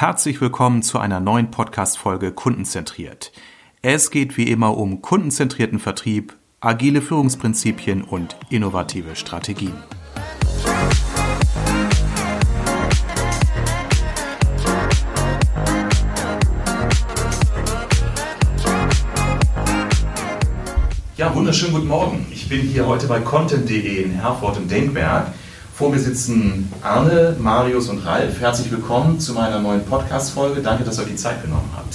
Herzlich willkommen zu einer neuen Podcast-Folge Kundenzentriert. Es geht wie immer um kundenzentrierten Vertrieb, agile Führungsprinzipien und innovative Strategien. Ja, wunderschönen guten Morgen. Ich bin hier heute bei content.de in Herford im Denkwerk. Vor mir sitzen Arne, Marius und Ralf. Herzlich willkommen zu meiner neuen Podcast-Folge. Danke, dass ihr euch die Zeit genommen habt.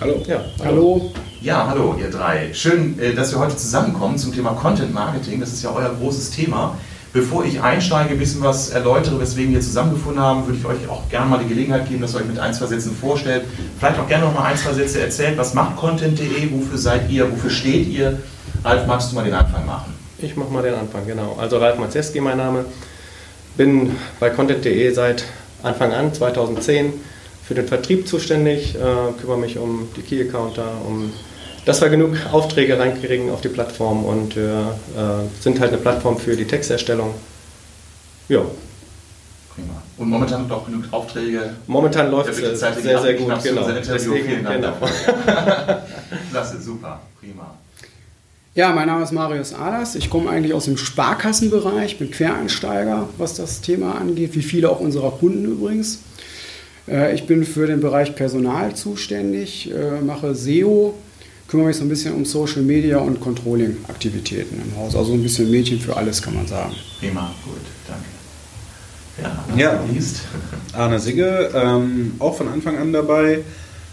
Hallo. Ja, hallo. Ja, hallo, ihr drei. Schön, äh, dass wir heute zusammenkommen zum Thema Content Marketing. Das ist ja euer großes Thema. Bevor ich einsteige, ein bisschen was erläutere, weswegen wir zusammengefunden haben, würde ich euch auch gerne mal die Gelegenheit geben, dass ihr euch mit ein, zwei Sätzen vorstellt. Vielleicht auch gerne noch mal ein, zwei Sätze erzählt. Was macht Content.de? Wofür seid ihr? Wofür steht ihr? Ralf, magst du mal den Anfang machen? Ich mache mal den Anfang, genau. Also Ralf Mazeski, mein Name. Bin bei Content.de seit Anfang an, 2010, für den Vertrieb zuständig, äh, kümmere mich um die Key-Accounter, um dass wir genug Aufträge reinkriegen auf die Plattform und äh, sind halt eine Plattform für die Texterstellung. Ja. Prima. Und momentan noch genug Aufträge. Momentan läuft es sehr, sehr, sehr gut. Genau. Deswegen, Vielen Dank genau. Klasse, super, prima. Ja, mein Name ist Marius Ahlers. Ich komme eigentlich aus dem Sparkassenbereich, bin Quereinsteiger, was das Thema angeht, wie viele auch unserer Kunden übrigens. Äh, ich bin für den Bereich Personal zuständig, äh, mache SEO, kümmere mich so ein bisschen um Social Media und Controlling-Aktivitäten im Haus. Also ein bisschen Mädchen für alles, kann man sagen. Prima, gut, danke. Ja, ja. Arne Sigge, ähm, auch von Anfang an dabei.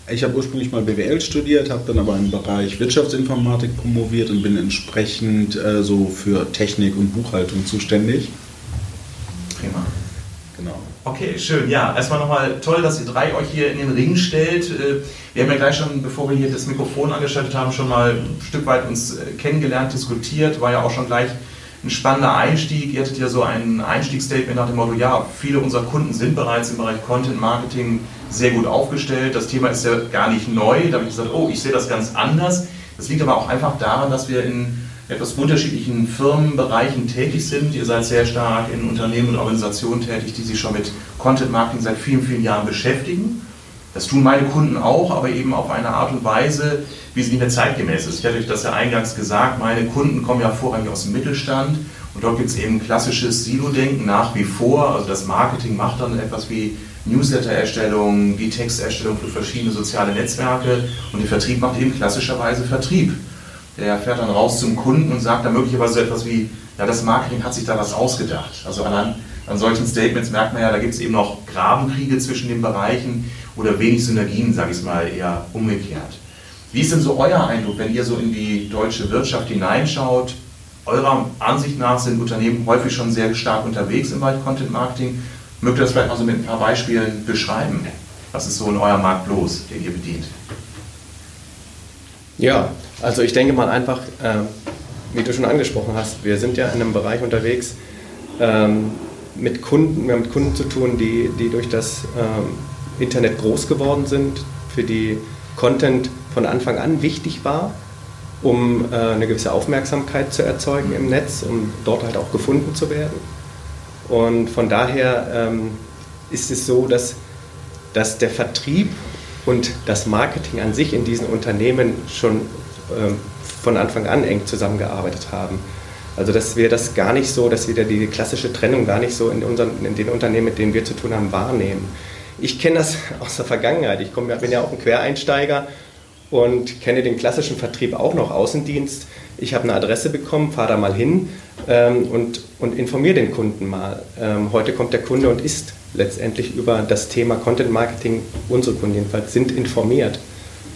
Ich habe ursprünglich mal BWL studiert, habe dann aber im Bereich Wirtschaftsinformatik promoviert und bin entsprechend äh, so für Technik und Buchhaltung zuständig. Prima. Genau. Okay, schön. Ja, erstmal nochmal toll, dass ihr drei euch hier in den Ring stellt. Äh, wir haben ja gleich schon, bevor wir hier das Mikrofon angeschaltet haben, schon mal ein Stück weit uns äh, kennengelernt, diskutiert. War ja auch schon gleich ein spannender Einstieg. Ihr hattet ja so ein Einstiegsstatement nach dem Motto, ja, viele unserer Kunden sind bereits im Bereich Content Marketing sehr gut aufgestellt. Das Thema ist ja gar nicht neu. Da habe ich gesagt, oh, ich sehe das ganz anders. Das liegt aber auch einfach daran, dass wir in etwas unterschiedlichen Firmenbereichen tätig sind. Ihr seid sehr stark in Unternehmen und Organisationen tätig, die sich schon mit Content Marketing seit vielen, vielen Jahren beschäftigen. Das tun meine Kunden auch, aber eben auf eine Art und Weise, wie sie nicht mehr zeitgemäß ist. Ich hatte euch das ja eingangs gesagt, meine Kunden kommen ja vorrangig aus dem Mittelstand und dort gibt es eben klassisches Silo-Denken nach wie vor. Also das Marketing macht dann etwas wie Newsletter-Erstellung, die Texterstellung für verschiedene soziale Netzwerke und der Vertrieb macht eben klassischerweise Vertrieb. Der fährt dann raus zum Kunden und sagt dann möglicherweise so etwas wie, ja, das Marketing hat sich da was ausgedacht. Also an, an solchen Statements merkt man ja, da gibt es eben noch Grabenkriege zwischen den Bereichen oder wenig Synergien, sage ich mal eher umgekehrt. Wie ist denn so euer Eindruck, wenn ihr so in die deutsche Wirtschaft hineinschaut? Eurer Ansicht nach sind Unternehmen häufig schon sehr stark unterwegs im Bereich Content Marketing. Mögt ihr das vielleicht mal so mit ein paar Beispielen beschreiben? Was ist so in eurem Markt los, den ihr bedient? Ja, also ich denke mal einfach, äh, wie du schon angesprochen hast, wir sind ja in einem Bereich unterwegs ähm, mit Kunden, wir haben mit Kunden zu tun, die, die durch das ähm, Internet groß geworden sind, für die Content von Anfang an wichtig war, um äh, eine gewisse Aufmerksamkeit zu erzeugen im Netz, um dort halt auch gefunden zu werden. Und von daher ähm, ist es so, dass, dass der Vertrieb und das Marketing an sich in diesen Unternehmen schon ähm, von Anfang an eng zusammengearbeitet haben. Also dass wir das gar nicht so, dass wir die klassische Trennung gar nicht so in, unseren, in den Unternehmen, mit denen wir zu tun haben, wahrnehmen. Ich kenne das aus der Vergangenheit. Ich komm, bin ja auch ein Quereinsteiger und kenne den klassischen Vertrieb auch noch, Außendienst. Ich habe eine Adresse bekommen, fahre da mal hin ähm, und, und informiere den Kunden mal. Ähm, heute kommt der Kunde und ist letztendlich über das Thema Content Marketing, unsere Kunden jedenfalls, sind informiert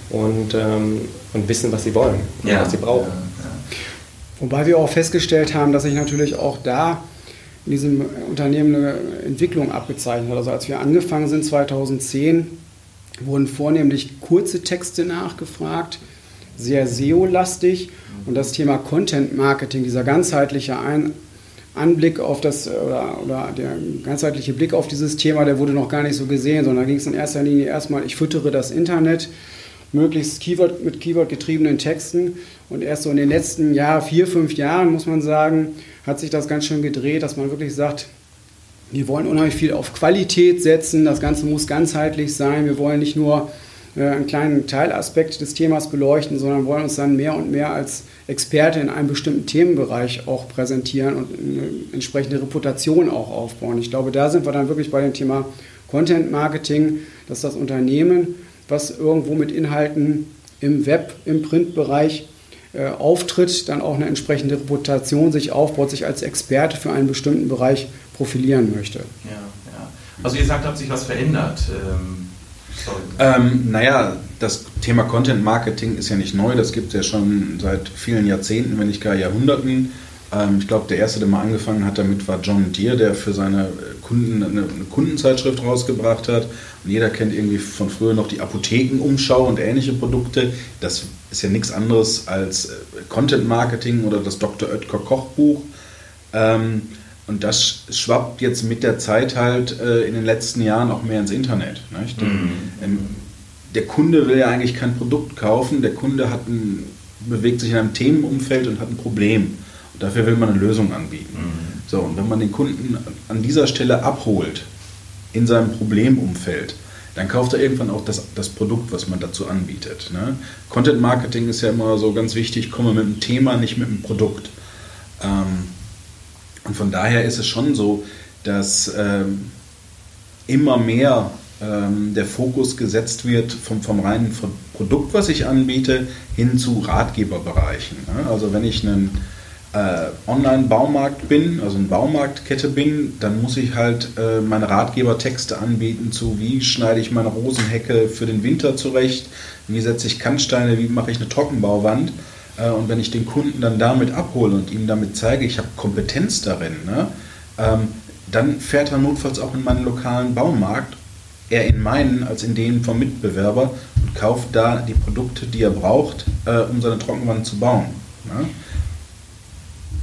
und, ähm, und wissen, was sie wollen und ja. was sie brauchen. Ja, ja. Wobei wir auch festgestellt haben, dass sich natürlich auch da in diesem Unternehmen eine Entwicklung abgezeichnet hat. Also als wir angefangen sind 2010, wurden vornehmlich kurze Texte nachgefragt, sehr SEO-lastig und das Thema Content Marketing, dieser ganzheitliche Ein Anblick auf das oder, oder, der ganzheitliche Blick auf dieses Thema, der wurde noch gar nicht so gesehen, sondern da ging es in erster Linie erstmal, ich füttere das Internet möglichst Keyword, mit Keyword getriebenen Texten und erst so in den letzten Jahr, vier, fünf Jahren muss man sagen, hat sich das ganz schön gedreht, dass man wirklich sagt, Wir wollen unheimlich viel auf Qualität setzen. Das Ganze muss ganzheitlich sein. Wir wollen nicht nur einen kleinen Teilaspekt des Themas beleuchten, sondern wollen uns dann mehr und mehr als Experte in einem bestimmten Themenbereich auch präsentieren und eine entsprechende Reputation auch aufbauen. Ich glaube, da sind wir dann wirklich bei dem Thema Content Marketing, dass das Unternehmen, was irgendwo mit Inhalten im Web, im Printbereich äh, auftritt, dann auch eine entsprechende Reputation sich aufbaut, sich als Experte für einen bestimmten Bereich profilieren möchte. Ja, ja. Also ihr sagt, hat sich was verändert. Ähm, ähm, naja, das Thema Content Marketing ist ja nicht neu, das gibt es ja schon seit vielen Jahrzehnten, wenn nicht gar Jahrhunderten. Ähm, ich glaube, der erste, der mal angefangen hat damit, war John Deere, der für seine Kunden eine, eine, Kundenzeitschrift rausgebracht hat. Und jeder kennt irgendwie von früher noch die Apothekenumschau und ähnliche Produkte. Das ist ja nichts anderes als äh, Content Marketing oder das Dr. Oetker Kochbuch. Ähm, und das schwappt jetzt mit der Zeit halt äh, in den letzten Jahren auch mehr ins Internet. Mhm. Ähm, der Kunde will ja eigentlich kein Produkt kaufen, der Kunde hat ein, bewegt sich in einem Themenumfeld und hat ein Problem. Und dafür will man eine Lösung anbieten. Mhm. So, und wenn man den Kunden an dieser Stelle abholt, in seinem Problemumfeld, dann kauft er irgendwann auch das, das Produkt, was man dazu anbietet. Ne? Content Marketing ist ja immer so ganz wichtig, komme mit einem Thema, nicht mit einem Produkt. Ähm, und von daher ist es schon so, dass ähm, immer mehr ähm, der Fokus gesetzt wird vom, vom reinen Produkt, was ich anbiete, hin zu Ratgeberbereichen. Ne? Also wenn ich einen äh, Online-Baumarkt bin, also eine Baumarktkette bin, dann muss ich halt äh, meine Ratgebertexte anbieten zu, wie schneide ich meine Rosenhecke für den Winter zurecht, wie setze ich Kannsteine, wie mache ich eine Trockenbauwand. Äh, und wenn ich den Kunden dann damit abhole und ihm damit zeige, ich habe Kompetenz darin, ne, ähm, dann fährt er notfalls auch in meinen lokalen Baumarkt, eher in meinen als in den vom Mitbewerber und kauft da die Produkte, die er braucht, äh, um seine Trockenwand zu bauen. Ne?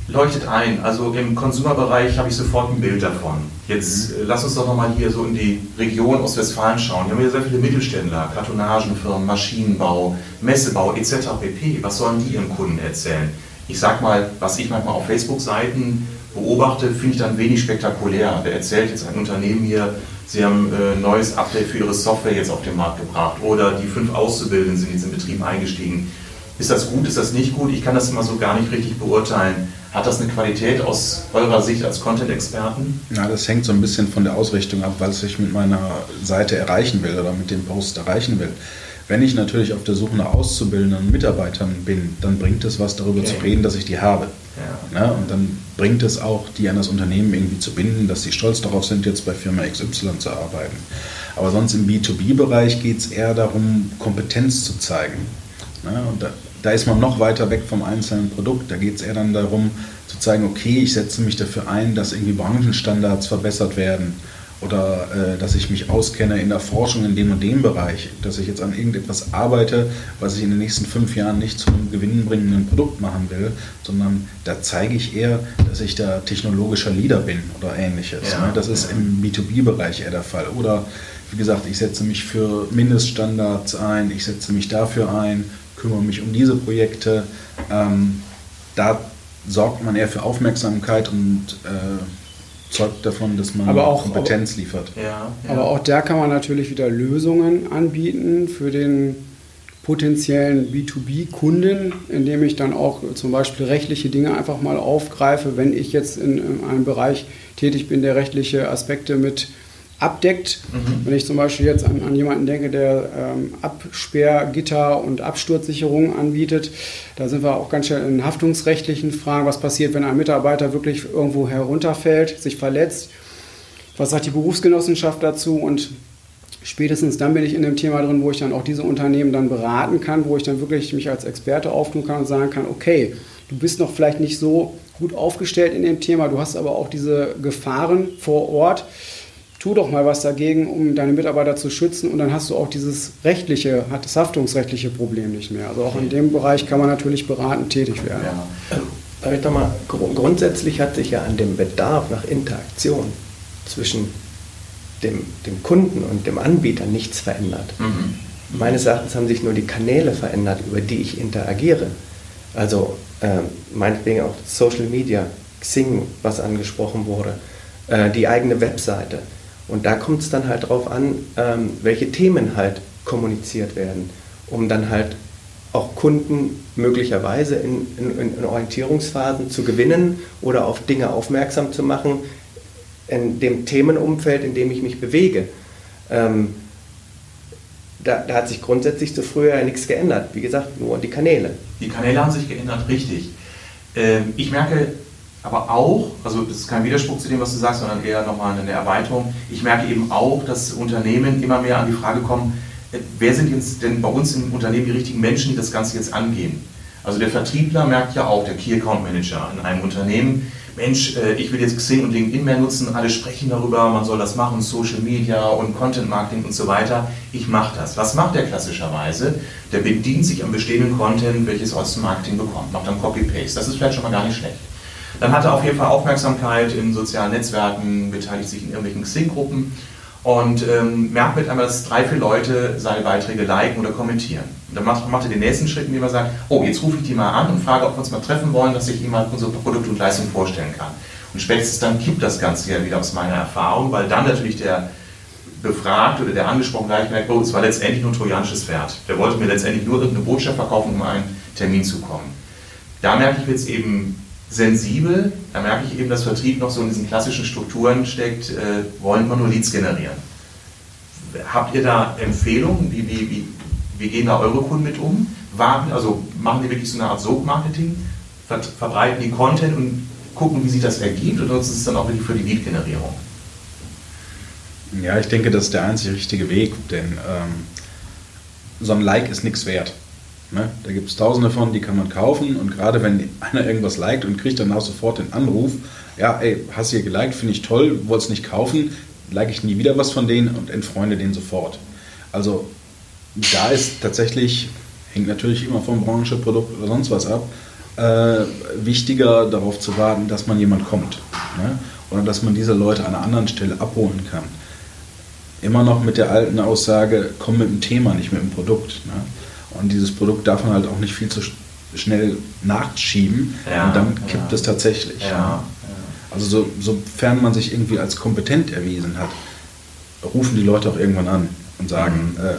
Leuchtet ein. Also im Konsumerbereich habe ich sofort ein Bild davon. Jetzt mhm. äh, lass uns doch nochmal hier so in die Region Ostwestfalen schauen. Hier haben wir sehr viele Mittelständler, Kartonagenfirmen, Maschinenbau, Messebau etc. pp. Was sollen die ihren Kunden erzählen? Ich sag mal, was ich manchmal auf Facebook-Seiten beobachte, finde ich dann wenig spektakulär. Da erzählt jetzt ein Unternehmen hier, sie haben ein äh, neues Update für ihre Software jetzt auf den Markt gebracht oder die fünf Auszubildenden sind jetzt in Betrieb eingestiegen. Ist das gut, ist das nicht gut? Ich kann das immer so gar nicht richtig beurteilen. Hat das eine Qualität aus eurer Sicht als Content-Experten? Ja, das hängt so ein bisschen von der Ausrichtung ab, was ich mit meiner Seite erreichen will oder mit dem Post erreichen will. Wenn ich natürlich auf der Suche nach Auszubildenden und Mitarbeitern bin, dann bringt es was darüber okay. zu reden, dass ich die habe. Ja. Ne? Und dann bringt es auch, die an das Unternehmen irgendwie zu binden, dass sie stolz darauf sind, jetzt bei Firma XY zu arbeiten. Aber sonst im B2B-Bereich geht es eher darum, Kompetenz zu zeigen. Ne? Und da, da ist man noch weiter weg vom einzelnen Produkt. Da geht es eher dann darum zu zeigen, okay, ich setze mich dafür ein, dass irgendwie Branchenstandards verbessert werden oder äh, dass ich mich auskenne in der Forschung in dem und dem Bereich, dass ich jetzt an irgendetwas arbeite, was ich in den nächsten fünf Jahren nicht zu einem gewinnbringenden Produkt machen will, sondern da zeige ich eher, dass ich da technologischer Leader bin oder ähnliches. Ja, ne? Das ist ja. im B2B-Bereich eher der Fall. Oder wie gesagt, ich setze mich für Mindeststandards ein, ich setze mich dafür ein, kümmere mich um diese Projekte. Ähm, da sorgt man eher für Aufmerksamkeit und äh, zeugt davon, dass man auch, Kompetenz liefert. Ja, ja. Aber auch da kann man natürlich wieder Lösungen anbieten für den potenziellen B2B-Kunden, indem ich dann auch zum Beispiel rechtliche Dinge einfach mal aufgreife, wenn ich jetzt in, in einem Bereich tätig bin, der rechtliche Aspekte mit abdeckt. Mhm. Wenn ich zum Beispiel jetzt an, an jemanden denke, der ähm, Absperrgitter und Absturzsicherungen anbietet, da sind wir auch ganz schnell in haftungsrechtlichen Fragen. Was passiert, wenn ein Mitarbeiter wirklich irgendwo herunterfällt, sich verletzt? Was sagt die Berufsgenossenschaft dazu? Und spätestens dann bin ich in dem Thema drin, wo ich dann auch diese Unternehmen dann beraten kann, wo ich dann wirklich mich als Experte auftun kann und sagen kann, okay, du bist noch vielleicht nicht so gut aufgestellt in dem Thema, du hast aber auch diese Gefahren vor Ort tu doch mal was dagegen, um deine Mitarbeiter zu schützen und dann hast du auch dieses rechtliche, das haftungsrechtliche Problem nicht mehr. Also auch in dem Bereich kann man natürlich beratend tätig werden. Ja. Ähm, ich mal, grundsätzlich hat sich ja an dem Bedarf nach Interaktion zwischen dem, dem Kunden und dem Anbieter nichts verändert. Mhm. Meines Erachtens haben sich nur die Kanäle verändert, über die ich interagiere. Also äh, meinetwegen auch Social Media, Xing, was angesprochen wurde, äh, die eigene Webseite. Und da kommt es dann halt darauf an, ähm, welche Themen halt kommuniziert werden, um dann halt auch Kunden möglicherweise in, in, in, Orientierungsphasen zu gewinnen oder auf Dinge aufmerksam zu machen, in dem Themenumfeld, in dem ich mich bewege. Ähm, da, da, hat sich grundsätzlich zu früher ja nichts geändert. Wie gesagt, nur die Kanäle. Die Kanäle haben sich geändert, richtig. Ähm, ich merke aber auch, also das ist kein Widerspruch zu dem, was du sagst, sondern eher nochmal eine Erweiterung. Ich merke eben auch, dass Unternehmen immer mehr an die Frage kommen, äh, wer sind jetzt denn bei uns im Unternehmen die richtigen Menschen, die das Ganze jetzt angehen? Also der Vertriebler merkt ja auch, der Key Account Manager in einem Unternehmen, Mensch, äh, ich will jetzt Xing und LinkedIn mehr nutzen, alle sprechen darüber, man soll das machen, Social Media und Content Marketing und so weiter. Ich mache das. Was macht der klassischerweise? Der bedient sich am bestehenden Content, welches aus dem Marketing bekommt, macht dann Copy-Paste. Das ist vielleicht schon mal gar nicht schlecht. Dann hat er auf jeden Fall Aufmerksamkeit in sozialen Netzwerken, beteiligt sich in irgendwelchen Xing-Gruppen und ähm, merkt mit einmal, dass drei, vier Leute seine Beiträge liken oder kommentieren. Und dann macht, macht er den nächsten Schritt, indem er sagt, oh, jetzt rufe ich die mal an und frage, ob wir uns mal treffen wollen, dass ich mal unsere Produkte und Leistungen vorstellen kann. Und spätestens dann kippt das Ganze ja wieder aus meiner Erfahrung, weil dann natürlich der befragt oder der angesprochen gleich merkt, oh, es war letztendlich nur ein trojanisches Pferd. Der wollte mir letztendlich nur irgendeine Botschaft verkaufen, um einen Termin zu kommen. Da merke ich jetzt eben sensibel. Da merke ich eben, dass Vertrieb noch so in diesen klassischen Strukturen steckt, äh, wollen wir nur Leads generieren. Habt ihr da Empfehlungen? Wie, wie, wie, wie gehen da eure Kunden mit um? Warten, also machen die wirklich so eine Art Sog-Marketing? Ver verbreiten die Content und gucken, wie sich das ergibt? Oder ist es dann auch wirklich für die Lead-Generierung? Ja, ich denke, das ist der einzige richtige Weg, denn ähm, so ein Like ist nichts wert. Ne? Da gibt es tausende von, die kann man kaufen und gerade wenn einer irgendwas liked und kriegt danach sofort den Anruf, ja, ey, hast hier geliked, finde ich toll, wolltest nicht kaufen, like ich nie wieder was von denen und entfreunde den sofort. Also da ist tatsächlich, hängt natürlich immer vom Branche, Produkt oder sonst was ab, äh, wichtiger darauf zu warten, dass man jemand kommt. Ne? Oder dass man diese Leute an einer anderen Stelle abholen kann. Immer noch mit der alten Aussage, komm mit dem Thema, nicht mit dem Produkt. Ne? Und dieses Produkt darf man halt auch nicht viel zu schnell nachschieben ja, und dann kippt ja. es tatsächlich. Ja, also so, sofern man sich irgendwie als kompetent erwiesen hat, rufen die Leute auch irgendwann an und sagen, mhm. äh,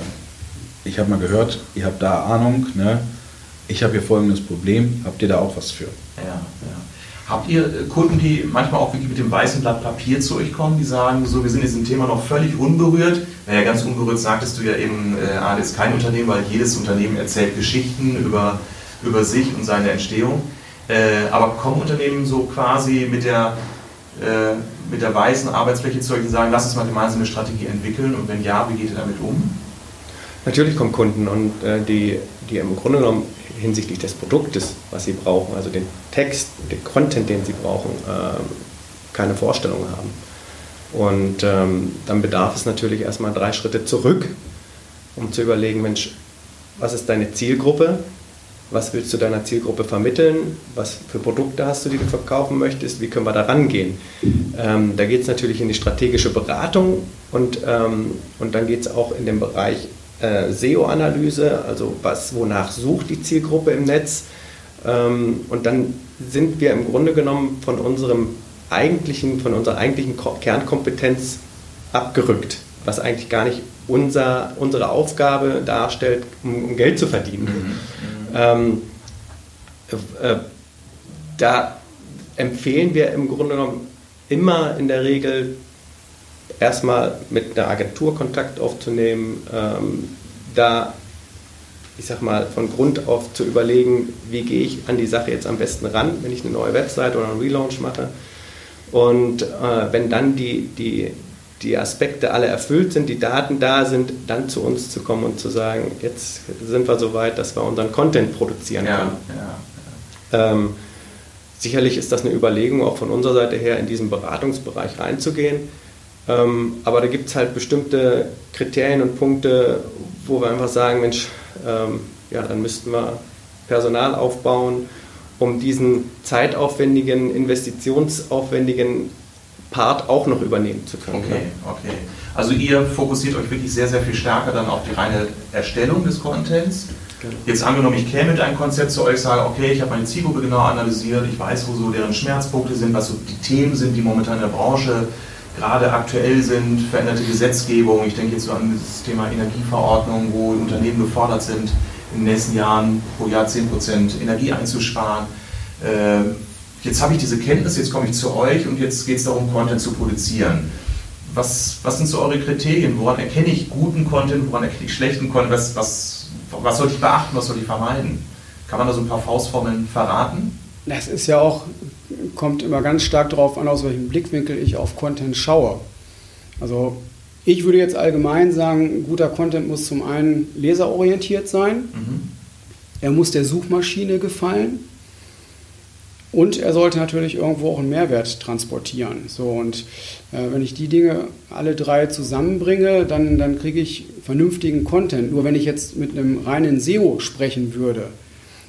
ich habe mal gehört, ihr habt da Ahnung, ne? ich habe hier folgendes Problem, habt ihr da auch was für? Ja, ja. Habt ihr äh, Kunden, die manchmal auch wirklich mit dem weißen Blatt Papier zu euch kommen, die sagen, so, wir sind in diesem Thema noch völlig unberührt? Naja, ganz unberührt sagtest du ja eben, äh, Adel ist kein Unternehmen, weil jedes Unternehmen erzählt Geschichten über, über sich und seine Entstehung. Äh, aber kommen Unternehmen so quasi mit der, äh, mit der weißen Arbeitsfläche zu euch und sagen, lass uns mal gemeinsam eine Strategie entwickeln und wenn ja, wie geht ihr damit um? Natürlich kommen Kunden und äh, die, die im Grunde genommen hinsichtlich des Produktes, was sie brauchen, also den Text, den Content, den sie brauchen, äh, keine Vorstellung haben. Und ähm, dann bedarf es natürlich erstmal drei Schritte zurück, um zu überlegen, Mensch, was ist deine Zielgruppe? Was willst du deiner Zielgruppe vermitteln? Was für Produkte hast du, die du verkaufen möchtest? Wie können wir da rangehen? Ähm, da geht es natürlich in die strategische Beratung und, ähm, und dann geht es auch in den Bereich äh, SEO-Analyse, also was, wonach sucht die Zielgruppe im Netz. Ähm, und dann sind wir im Grunde genommen von unserem eigentlichen, von unserer eigentlichen Kernkompetenz abgerückt, was eigentlich gar nicht unser, unsere Aufgabe darstellt, um, um Geld zu verdienen. Mhm. Ähm, äh, da empfehlen wir im Grunde genommen immer in der Regel erstmal mit einer Agentur Kontakt aufzunehmen, ähm, da, ich sag mal, von Grund auf zu überlegen, wie gehe ich an die Sache jetzt am besten ran, wenn ich eine neue Website oder einen Relaunch mache. Und äh, wenn dann die, die, die Aspekte alle erfüllt sind, die Daten da sind, dann zu uns zu kommen und zu sagen, jetzt sind wir so weit, dass wir unseren Content produzieren können. Ja, ja, ja. Ähm, sicherlich ist das eine Überlegung, auch von unserer Seite her in diesen Beratungsbereich reinzugehen. Ähm, aber da gibt es halt bestimmte Kriterien und Punkte, wo wir einfach sagen, Mensch, ähm, ja, dann müssten wir Personal aufbauen, um diesen zeitaufwendigen, investitionsaufwendigen Part auch noch übernehmen zu können. Okay, okay. Also ihr fokussiert euch wirklich sehr, sehr viel stärker dann auf die reine Erstellung des Contents Genau. Jetzt angenommen, ich käme mit einem Konzept zu euch, sage, okay, ich habe meine Zielgruppe genau analysiert, ich weiß, wo so deren Schmerzpunkte sind, was so die Themen sind, die momentan in der Branche gerade aktuell sind, veränderte Gesetzgebung. Ich denke jetzt so an das Thema Energieverordnung, wo Unternehmen gefordert sind, in den nächsten Jahren pro Jahr 10% Energie einzusparen. Ähm, jetzt habe ich diese Kenntnis, jetzt komme ich zu euch und jetzt geht es darum, Content zu produzieren. Was, was sind so eure Kriterien? Woran erkenne ich guten Content, woran erkenne ich schlechten Content? Was, was, was sollte ich beachten, was sollte ich vermeiden? Kann man da so ein paar Faustformeln verraten? Das ist ja auch, kommt immer ganz stark darauf an, aus welchem Blickwinkel ich auf Content schaue. Also ich würde jetzt allgemein sagen, guter Content muss zum einen leserorientiert sein, mhm. er muss der Suchmaschine gefallen und er sollte natürlich irgendwo auch einen Mehrwert transportieren. So, und äh, wenn ich die Dinge alle drei zusammenbringe, dann, dann kriege ich vernünftigen Content. Nur wenn ich jetzt mit einem reinen SEO sprechen würde,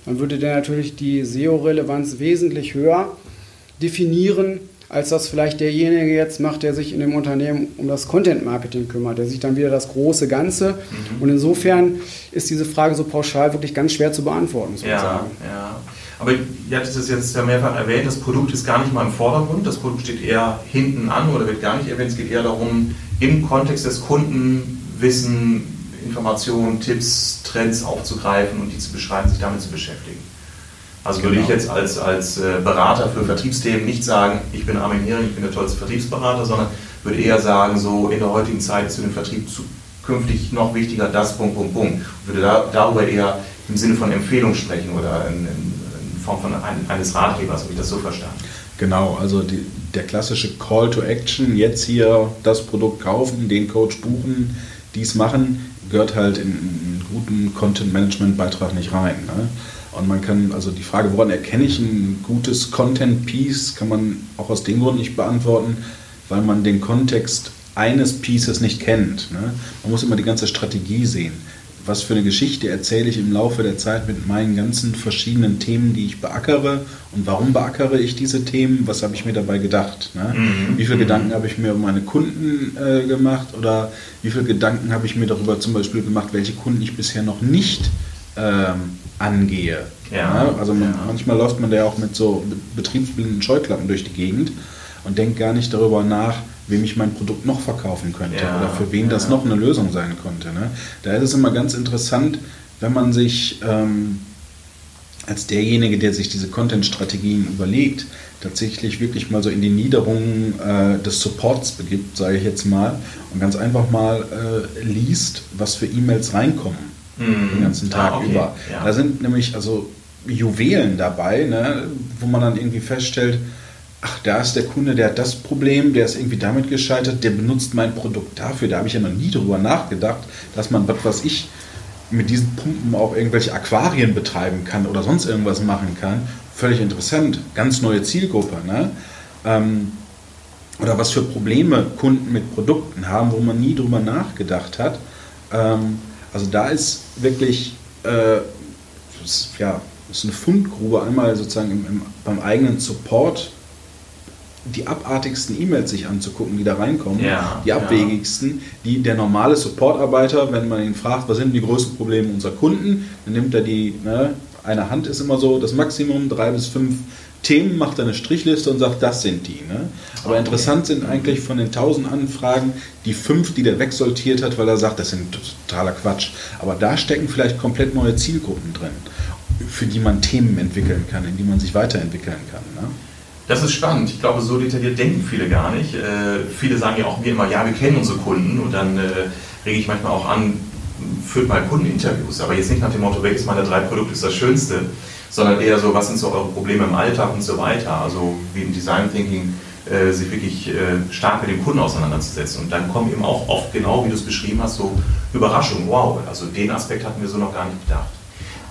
dann würde der natürlich die SEO-Relevanz wesentlich höher definieren, als das vielleicht derjenige jetzt macht, der sich in dem Unternehmen um das Content-Marketing kümmert. Der sieht dann wieder das große Ganze. Mhm. Und insofern ist diese Frage so pauschal wirklich ganz schwer zu beantworten, ja, Ja. Aber ihr hattet es jetzt ja mehrfach erwähnt, das Produkt ist gar nicht mal im Vordergrund, das Produkt steht eher hinten an oder wird gar nicht erwähnt. Es geht eher darum, im Kontext des Kunden Wissen, Informationen, Tipps, Trends aufzugreifen und die zu beschreiben, sich damit zu beschäftigen. Also genau. würde ich genau. jetzt als, als äh, Berater für Vertriebsthemen nicht sagen, ich bin Armin Hering, ich bin der tollste Vertriebsberater, sondern würde eher sagen, so in der heutigen Zeit ist für den Vertrieb zukünftig noch wichtiger das, Punkt, Punkt, Punkt. Und würde da, darüber eher im Sinne von Empfehlung sprechen oder in, in Form von ein, eines Ratgebers, habe ich das so verstanden. Genau, also die, der klassische Call to Action, jetzt hier das Produkt kaufen, den Coach buchen, dies machen, gehört halt in einen guten Content-Management-Beitrag nicht rein. Ne? Und man kann, also die Frage, woran erkenne ich ein gutes Content-Piece, kann man auch aus dem Grund nicht beantworten, weil man den Kontext eines Pieces nicht kennt. Ne? Man muss immer die ganze Strategie sehen. Was für eine Geschichte erzähle ich im Laufe der Zeit mit meinen ganzen verschiedenen Themen, die ich beackere und warum beackere ich diese Themen? Was habe ich mir dabei gedacht? Ne? Mhm. Wie viele mhm. Gedanken habe ich mir um meine Kunden äh, gemacht oder wie viele Gedanken habe ich mir darüber zum Beispiel gemacht, welche Kunden ich bisher noch nicht ähm, angehe. Ja. Ja, also man, ja. manchmal läuft man da ja auch mit so betriebsblinden Scheuklappen durch die Gegend und denkt gar nicht darüber nach, wem ich mein Produkt noch verkaufen könnte oder für wen das noch eine Lösung sein konnte. Ne? Da ist es immer ganz interessant, wenn man sich ähm, als derjenige, der sich diese Content-Strategien überlegt, tatsächlich wirklich mal so in die Niederungen äh, des Supports begibt, sage ich jetzt mal, und ganz einfach mal äh, liest, was für E-Mails reinkommen mhm. den ganzen Tag ah, okay. über. Ja. Da sind nämlich also Juwelen dabei, ne, wo man dann irgendwie feststellt, ach, da ist der Kunde, der hat das Problem, der ist irgendwie damit gescheitert, der benutzt mein Produkt dafür. Da habe ich ja noch nie drüber nachgedacht, dass man, was weiß ich, mit diesen Pumpen auch irgendwelche Aquarien betreiben kann oder sonst irgendwas machen kann. Völlig interessant. Ganz neue Zielgruppe. Ne? Ähm, oder was für Probleme Kunden mit Produkten haben, wo man nie drüber nachgedacht hat. Ähm, also da ist wirklich, äh, ist, ja, ist eine Fundgrube, einmal sozusagen im, im, beim eigenen Support die abartigsten E-Mails sich anzugucken, die da reinkommen, ja, die abwegigsten, ja. die der normale Supportarbeiter, wenn man ihn fragt, was sind die größten Probleme unserer Kunden, dann nimmt er die, ne, eine Hand ist immer so das Maximum, drei bis fünf Themen, macht er eine Strichliste und sagt, das sind die. Ne? Aber okay. interessant sind eigentlich von den 1000 Anfragen die fünf, die der wegsortiert hat, weil er sagt, das sind totaler Quatsch. Aber da stecken vielleicht komplett neue Zielgruppen drin, für die man Themen entwickeln kann, in die man sich weiterentwickeln kann. Ne? Das ist spannend. Ich glaube, so detailliert denken viele gar nicht. Äh, viele sagen ja auch mir immer, ja, wir kennen unsere Kunden und dann äh, rege ich manchmal auch an, führt mal Kundeninterviews, aber jetzt nicht nach dem Motto, welches meiner drei Produkte ist das Schönste, sondern eher so, was sind so eure Probleme im Alltag und so weiter. Also wie im Design Thinking äh, sich wirklich äh, stark mit dem Kunden auseinanderzusetzen. Und dann kommen eben auch oft, genau wie du es beschrieben hast, so Überraschungen. Wow, also den Aspekt hatten wir so noch gar nicht gedacht.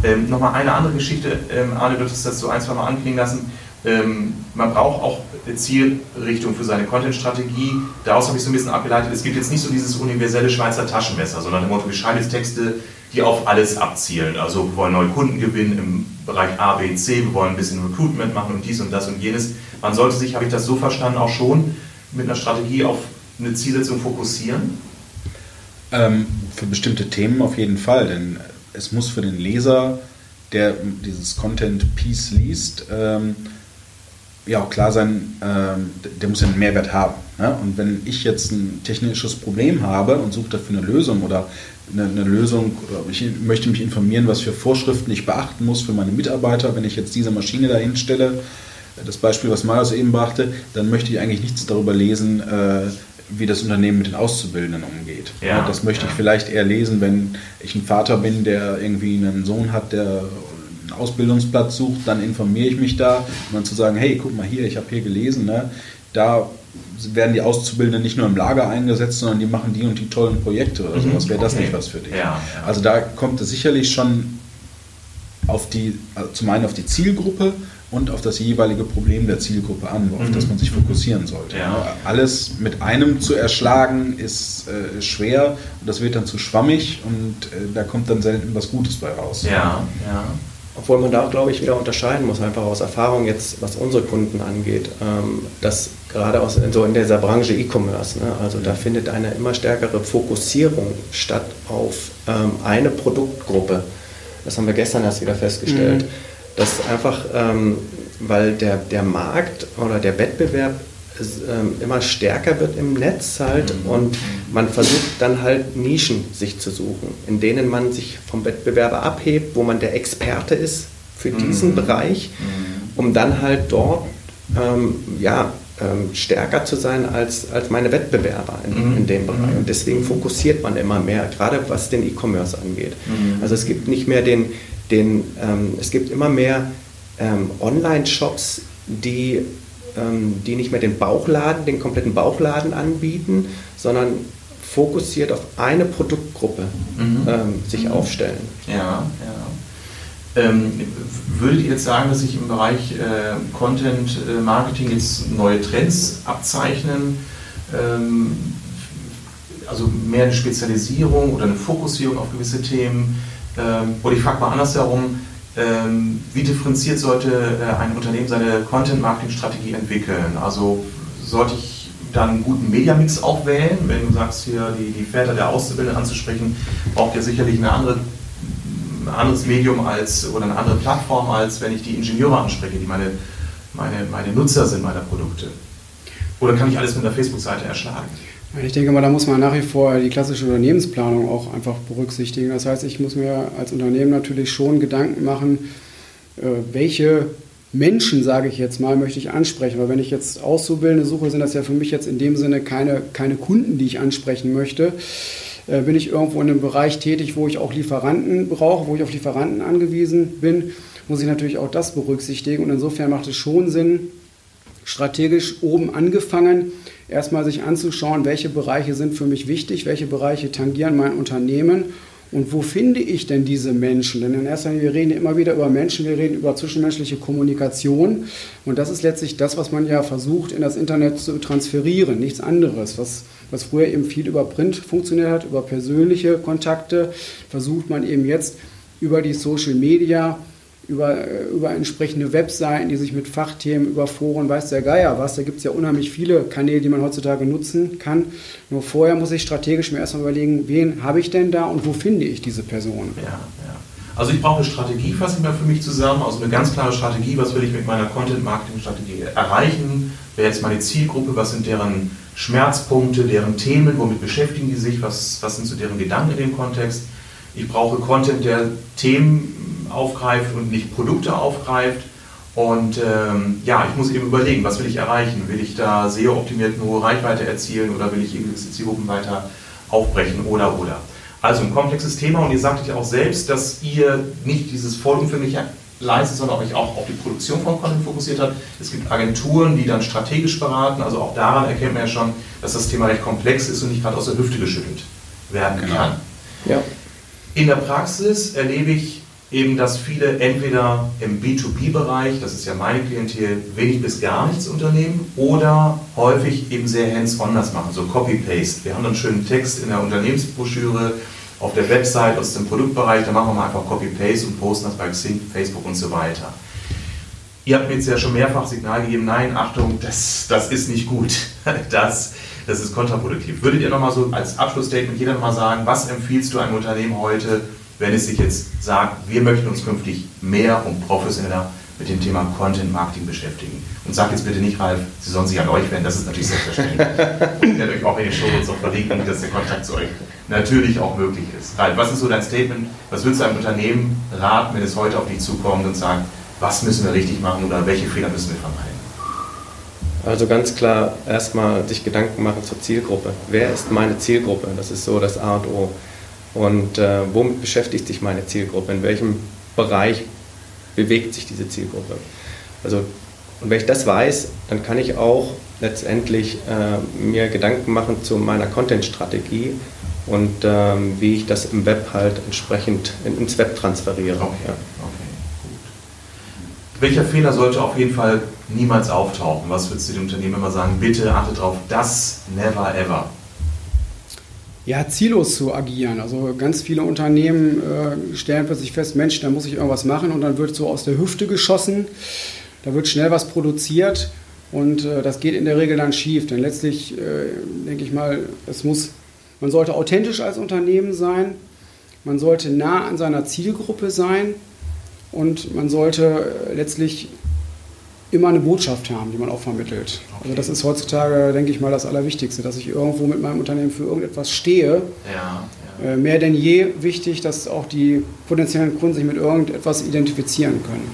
Ähm, Nochmal eine andere Geschichte, ähm, Arne, du hast das so ein, zwei Mal anklingen lassen. Ähm, man braucht auch Zielrichtung für seine Content-Strategie. Daraus habe ich so ein bisschen abgeleitet, es gibt jetzt nicht so dieses universelle Schweizer Taschenmesser, sondern im Motto, wir schreiben jetzt Texte, die auf alles abzielen. Also wir wollen neue Kunden gewinnen im Bereich A, B, C, wir wollen ein bisschen Recruitment machen und dies und das und jenes. Man sollte sich, habe ich das so verstanden, auch schon mit einer Strategie auf eine Zielsetzung fokussieren? Ähm, für bestimmte Themen auf jeden Fall, denn es muss für den Leser, der dieses Content-Piece liest, ähm, ja auch klar sein, ähm, der muss einen Mehrwert haben. Ne? Und wenn ich jetzt ein technisches Problem habe und suche dafür eine Lösung oder eine, eine Lösung, ich möchte mich informieren, was für Vorschriften ich beachten muss für meine Mitarbeiter, wenn ich jetzt diese Maschine dahin stelle, das Beispiel, was Marius eben brachte, dann möchte ich eigentlich nichts darüber lesen, äh, wie das Unternehmen mit den Auszubildenden umgeht. Ja, das möchte ja. ich vielleicht eher lesen, wenn ich ein Vater bin, der irgendwie einen Sohn hat, der einen Ausbildungsplatz sucht, dann informiere ich mich da, um dann zu sagen, hey, guck mal hier, ich habe hier gelesen, ne, da werden die Auszubildenden nicht nur im Lager eingesetzt, sondern die machen die und die tollen Projekte oder sowas. Mhm, Wäre das okay. nicht was für dich? Ja, also da kommt es sicherlich schon auf die, also zum einen auf die Zielgruppe und auf das jeweilige Problem der Zielgruppe an, auf mhm. das man sich fokussieren sollte. Ja. Alles mit einem zu erschlagen ist äh, schwer und das wird dann zu schwammig und äh, da kommt dann selten was Gutes bei raus. Ja, ja. Obwohl man da auch, glaube ich, wieder unterscheiden muss, einfach aus Erfahrung jetzt, was unsere Kunden angeht, ähm, dass gerade aus, so in dieser Branche E-Commerce, ne, also da findet eine immer stärkere Fokussierung statt auf ähm, eine Produktgruppe. Das haben wir gestern erst wieder festgestellt. Mhm dass einfach, ähm, weil der, der Markt oder der Wettbewerb ähm, immer stärker wird im Netz halt mhm. und man versucht dann halt Nischen sich zu suchen, in denen man sich vom Wettbewerber abhebt, wo man der Experte ist für diesen mhm. Bereich, mhm. um dann halt dort ähm, ja, ähm, stärker zu sein als, als meine Wettbewerber in, mhm. in dem Bereich. Und deswegen fokussiert man immer mehr, gerade was den E-Commerce angeht. Also es gibt nicht mehr den, den, ähm, es gibt immer mehr ähm, Online-Shops, die, die nicht mehr den Bauchladen, den kompletten Bauchladen anbieten, sondern fokussiert auf eine Produktgruppe mhm. Ähm, sich mhm. aufstellen. Ja, ja. Ähm, würdet ihr jetzt sagen, dass sich im Bereich äh, Content äh, Marketing jetzt neue Trends abzeichnen? Ähm, also mehr eine Spezialisierung oder eine Fokussierung auf gewisse Themen? Ähm, oder ich frage mal andersherum, ähm, wie differenziert sollte äh, ein Unternehmen seine Content-Marketing-Strategie entwickeln? Also sollte ich dann einen guten Mediamix auch wählen? Wenn du sagst, hier die, die Väter der Auszubildenden anzusprechen, braucht ihr sicherlich eine andere, ein anderes Medium als, oder eine andere Plattform, als wenn ich die Ingenieure anspreche, die meine, meine, meine Nutzer sind meiner Produkte. Oder kann ich alles mit einer Facebook-Seite erschlagen? Ich denke mal, da muss man nach wie vor die klassische Unternehmensplanung auch einfach berücksichtigen. Das heißt, ich muss mir als Unternehmen natürlich schon Gedanken machen, äh, welche Menschen, sage ich jetzt mal, möchte ich ansprechen. Weil wenn ich jetzt Auszubildende suche, sind das ja für mich jetzt in dem Sinne keine, keine Kunden, die ich ansprechen möchte. Äh, bin ich irgendwo in einem Bereich tätig, wo ich auch Lieferanten brauche, wo ich auf Lieferanten angewiesen bin, muss ich natürlich auch das berücksichtigen. Und insofern macht es schon Sinn, strategisch oben angefangen, erstmal sich anzuschauen, welche Bereiche sind für mich wichtig, welche Bereiche tangieren mein Unternehmen und wo finde ich denn diese Menschen? Denn in erster Linie, wir reden immer wieder über Menschen, wir reden über zwischenmenschliche Kommunikation und das ist letztlich das, was man ja versucht in das Internet zu transferieren, nichts anderes. Was, was früher eben viel über Print funktioniert hat, über persönliche Kontakte, versucht man eben jetzt über die Social Media über, über entsprechende Webseiten, die sich mit Fachthemen, über Foren, weiß der Geier was. Da gibt es ja unheimlich viele Kanäle, die man heutzutage nutzen kann. Nur vorher muss ich strategisch mir erstmal überlegen, wen habe ich denn da und wo finde ich diese Person. Ja, ja. Also ich brauche eine Strategie, fasse ich mal für mich zusammen, also eine ganz klare Strategie, was will ich mit meiner Content-Marketing-Strategie erreichen, wer jetzt meine Zielgruppe, was sind deren Schmerzpunkte, deren Themen, womit beschäftigen die sich, was, was sind so deren Gedanken in dem Kontext. Ich brauche Content, der Themen aufgreift und nicht Produkte aufgreift. Und ähm, ja, ich muss eben überlegen, was will ich erreichen? Will ich da sehr optimiert eine hohe Reichweite erzielen oder will ich gewisse Zielgruppen weiter aufbrechen oder oder? Also ein komplexes Thema und ihr sagtet ja auch selbst, dass ihr nicht dieses vollumfängliche leistet, sondern euch auch auf die Produktion von Content fokussiert hat. Es gibt Agenturen, die dann strategisch beraten, also auch daran erkennt man ja schon, dass das Thema recht komplex ist und nicht gerade aus der Hüfte geschüttelt werden genau. kann. Ja. In der Praxis erlebe ich eben, dass viele entweder im B2B-Bereich, das ist ja meine Klientel, wenig bis gar nichts unternehmen oder häufig eben sehr hands-on das machen, so Copy-Paste. Wir haben einen schönen Text in der Unternehmensbroschüre auf der Website aus dem Produktbereich, da machen wir mal einfach Copy-Paste und posten das bei Xing, Facebook und so weiter. Ihr habt mir jetzt ja schon mehrfach Signal gegeben, nein, Achtung, das, das ist nicht gut. Das, das ist kontraproduktiv. Würdet ihr nochmal so als Abschlussstatement jeder nochmal sagen, was empfiehlst du einem Unternehmen heute, wenn es sich jetzt sagt, wir möchten uns künftig mehr und professioneller mit dem Thema Content Marketing beschäftigen. Und sagt jetzt bitte nicht, Ralf, Sie sollen sich an euch wenden, das ist natürlich selbstverständlich. ich werde euch auch in den Show noch verlinken, dass der Kontakt zu euch natürlich auch möglich ist. Ralf, was ist so dein Statement? Was würdest du einem Unternehmen raten, wenn es heute auf dich zukommt und sagt, was müssen wir richtig machen oder welche Fehler müssen wir vermeiden? Also ganz klar erstmal sich Gedanken machen zur Zielgruppe. Wer ist meine Zielgruppe? Das ist so das A und O. Und äh, womit beschäftigt sich meine Zielgruppe? In welchem Bereich bewegt sich diese Zielgruppe? Also, und wenn ich das weiß, dann kann ich auch letztendlich äh, mir Gedanken machen zu meiner Content-Strategie und ähm, wie ich das im Web halt entsprechend in, ins Web transferiere. Okay. Ja. Welcher Fehler sollte auf jeden Fall niemals auftauchen? Was würdest du dem Unternehmen immer sagen? Bitte achte darauf, das never ever. Ja, ziellos zu agieren. Also ganz viele Unternehmen äh, stellen plötzlich fest, Mensch, da muss ich irgendwas machen und dann wird so aus der Hüfte geschossen. Da wird schnell was produziert und äh, das geht in der Regel dann schief. Denn letztlich äh, denke ich mal, es muss, man sollte authentisch als Unternehmen sein, man sollte nah an seiner Zielgruppe sein und man sollte letztlich immer eine Botschaft haben, die man auch vermittelt. Okay. Also das ist heutzutage, denke ich mal, das Allerwichtigste, dass ich irgendwo mit meinem Unternehmen für irgendetwas stehe. Ja, ja. Äh, mehr denn je wichtig, dass auch die potenziellen Kunden sich mit irgendetwas identifizieren können.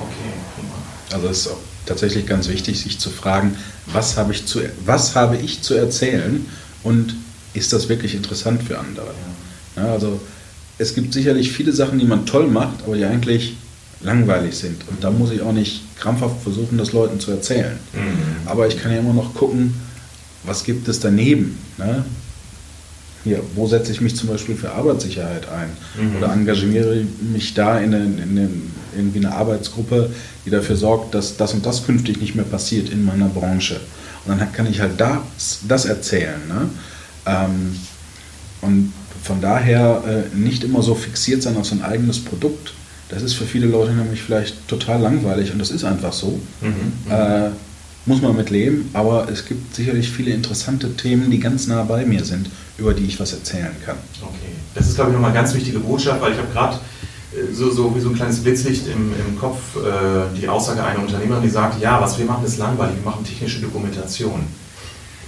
Okay, prima. Also es ist auch tatsächlich ganz wichtig, sich zu fragen, was habe ich zu, was habe ich zu erzählen und ist das wirklich interessant für andere? Ja, also es gibt sicherlich viele Sachen, die man toll macht, aber die eigentlich langweilig sind. Und da muss ich auch nicht krampfhaft versuchen, das Leuten zu erzählen. Mhm. Aber ich kann ja immer noch gucken, was gibt es daneben. Ne? Hier, wo setze ich mich zum Beispiel für Arbeitssicherheit ein? Mhm. Oder engagiere mich da in, eine, in eine, irgendwie eine Arbeitsgruppe, die dafür sorgt, dass das und das künftig nicht mehr passiert in meiner Branche. Und dann kann ich halt das, das erzählen. Ne? Ähm, und von daher äh, nicht immer so fixiert sein auf sein eigenes Produkt. Das ist für viele Leute nämlich vielleicht total langweilig und das ist einfach so. Mhm, mhm, äh, muss man mit leben, aber es gibt sicherlich viele interessante Themen, die ganz nah bei mir sind, über die ich was erzählen kann. Okay, das ist glaube ich nochmal eine ganz wichtige Botschaft, weil ich habe gerade äh, so, so wie so ein kleines Blitzlicht im, im Kopf äh, die Aussage einer Unternehmerin, die sagt, ja, was wir machen ist langweilig, wir machen technische Dokumentation.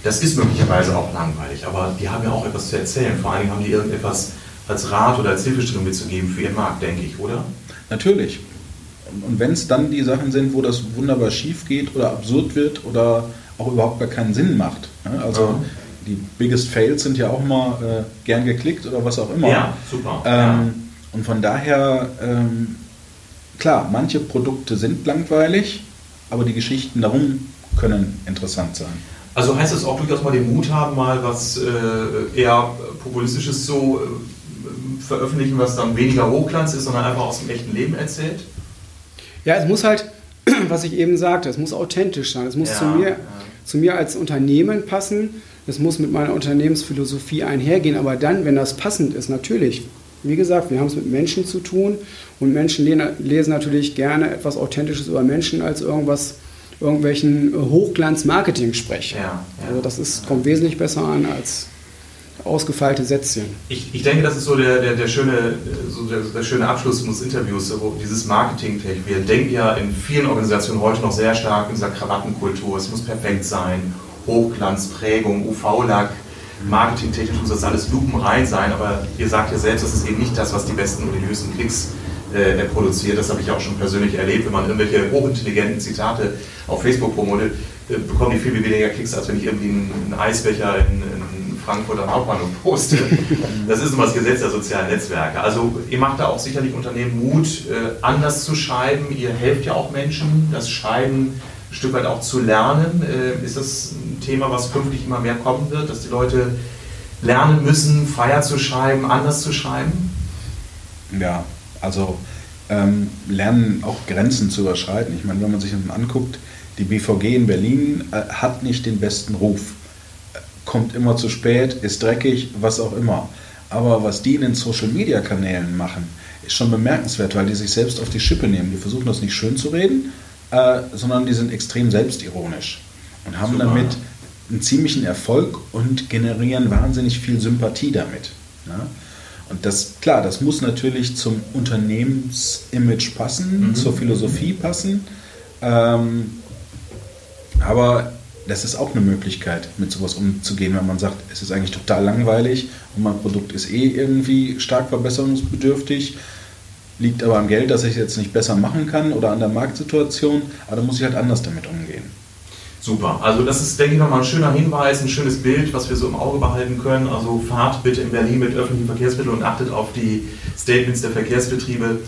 Das ist möglicherweise auch langweilig, aber die haben ja auch etwas zu erzählen. Vor allen Dingen haben die irgendetwas als Rat oder als Hilfestellung mitzugeben für ihren Markt, denke ich, oder? Natürlich. Und wenn es dann die Sachen sind, wo das wunderbar schief geht oder absurd wird oder auch überhaupt gar keinen Sinn macht. Ne? Also ja. die Biggest Fails sind ja auch mal äh, gern geklickt oder was auch immer. Ja, super. Ähm, ja. Und von daher, ähm, klar, manche Produkte sind langweilig, aber die Geschichten darum können interessant sein. Also heißt es auch durchaus mal den Mut haben, mal was äh, eher populistisches zu äh, veröffentlichen, was dann weniger Hochglanz ist, sondern einfach aus dem echten Leben erzählt? Ja, es muss halt, was ich eben sagte, es muss authentisch sein. Es muss ja, zu, mir, ja. zu mir als Unternehmen passen. Es muss mit meiner Unternehmensphilosophie einhergehen. Aber dann, wenn das passend ist, natürlich. Wie gesagt, wir haben es mit Menschen zu tun und Menschen lesen natürlich gerne etwas Authentisches über Menschen als irgendwas irgendwelchen Hochglanz-Marketing-Sprech. Ja, ja. Also das ist, kommt wesentlich besser an als ausgefeilte Sätzchen. Ich, ich denke, das ist so der, der, der schöne, so der, der, schöne Abschluss unseres Interviews, wo dieses Marketing-Tech. Wir denken ja in vielen Organisationen heute noch sehr stark in dieser Krawattenkultur. Es muss perfekt sein. Hochglanz, Prägung, UV-Lack, Marketing-technisch muss das alles lupenrein sein. Aber ihr sagt ja selbst, das ist eben nicht das, was die besten und die höchsten Klicks äh, produziert. Das habe ich auch schon persönlich erlebt, wenn man irgendwelche hochintelligenten Zitate auf Facebook promotet, äh, bekommen die viel weniger Klicks, als wenn ich irgendwie einen, Eisbecher in, in Frankfurt am Hauptbahnhof poste. Das ist immer das Gesetz der sozialen Netzwerke. Also ihr macht da auch sicherlich Unternehmen Mut, äh, anders zu schreiben. Ihr helft ja auch Menschen, das Schreiben ein Stück weit auch zu lernen. Äh, ist das ein Thema, was künftig immer mehr kommen wird, dass die Leute lernen müssen, freier zu schreiben, anders zu schreiben? Ja, also ähm, lernen auch Grenzen zu überschreiten. Ich meine, wenn man sich das anguckt, die BVG in Berlin äh, hat nicht den besten Ruf. Kommt immer zu spät, ist dreckig, was auch immer. Aber was die in den Social-Media-Kanälen machen, ist schon bemerkenswert, weil die sich selbst auf die Schippe nehmen. Die versuchen das nicht schön zu reden, äh, sondern die sind extrem selbstironisch und haben Super. damit einen ziemlichen Erfolg und generieren wahnsinnig viel Sympathie damit. Ja? Und das, klar, das muss natürlich zum Unternehmensimage passen, mhm. zur Philosophie passen. Ähm, aber das ist auch eine Möglichkeit, mit sowas umzugehen, wenn man sagt, es ist eigentlich total langweilig und mein Produkt ist eh irgendwie stark verbesserungsbedürftig, liegt aber am Geld, dass ich es jetzt nicht besser machen kann oder an der Marktsituation, aber da muss ich halt anders damit umgehen. Super. Also das ist, denke ich, nochmal ein schöner Hinweis, ein schönes Bild, was wir so im Auge behalten können. Also fahrt bitte in Berlin mit öffentlichen Verkehrsmitteln und achtet auf die Statements der Verkehrsbetriebe.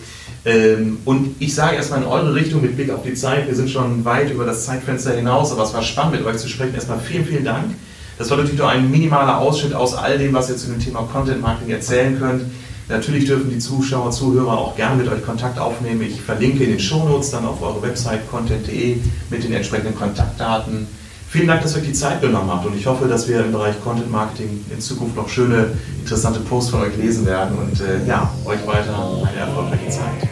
Ähm, und ich sage erstmal in eure Richtung mit Blick auf die Zeit. Wir sind schon weit über das Zeitfenster hinaus, aber es war spannend mit euch zu sprechen. Erstmal vielen, vielen Dank. Das war natürlich nur ein minimaler Ausschnitt aus all dem, was ihr zu dem Thema Content Marketing erzählen könnt. Natürlich dürfen die Zuschauer, Zuhörer auch gerne mit euch Kontakt aufnehmen. Ich verlinke in den Shownotes dann auf eure Website content.de mit den entsprechenden Kontaktdaten. Vielen Dank, dass ihr euch die Zeit genommen habt und ich hoffe, dass wir im Bereich Content Marketing in Zukunft noch schöne, interessante Posts von euch lesen werden und äh, ja, euch weiter eine erfolgreiche Zeit.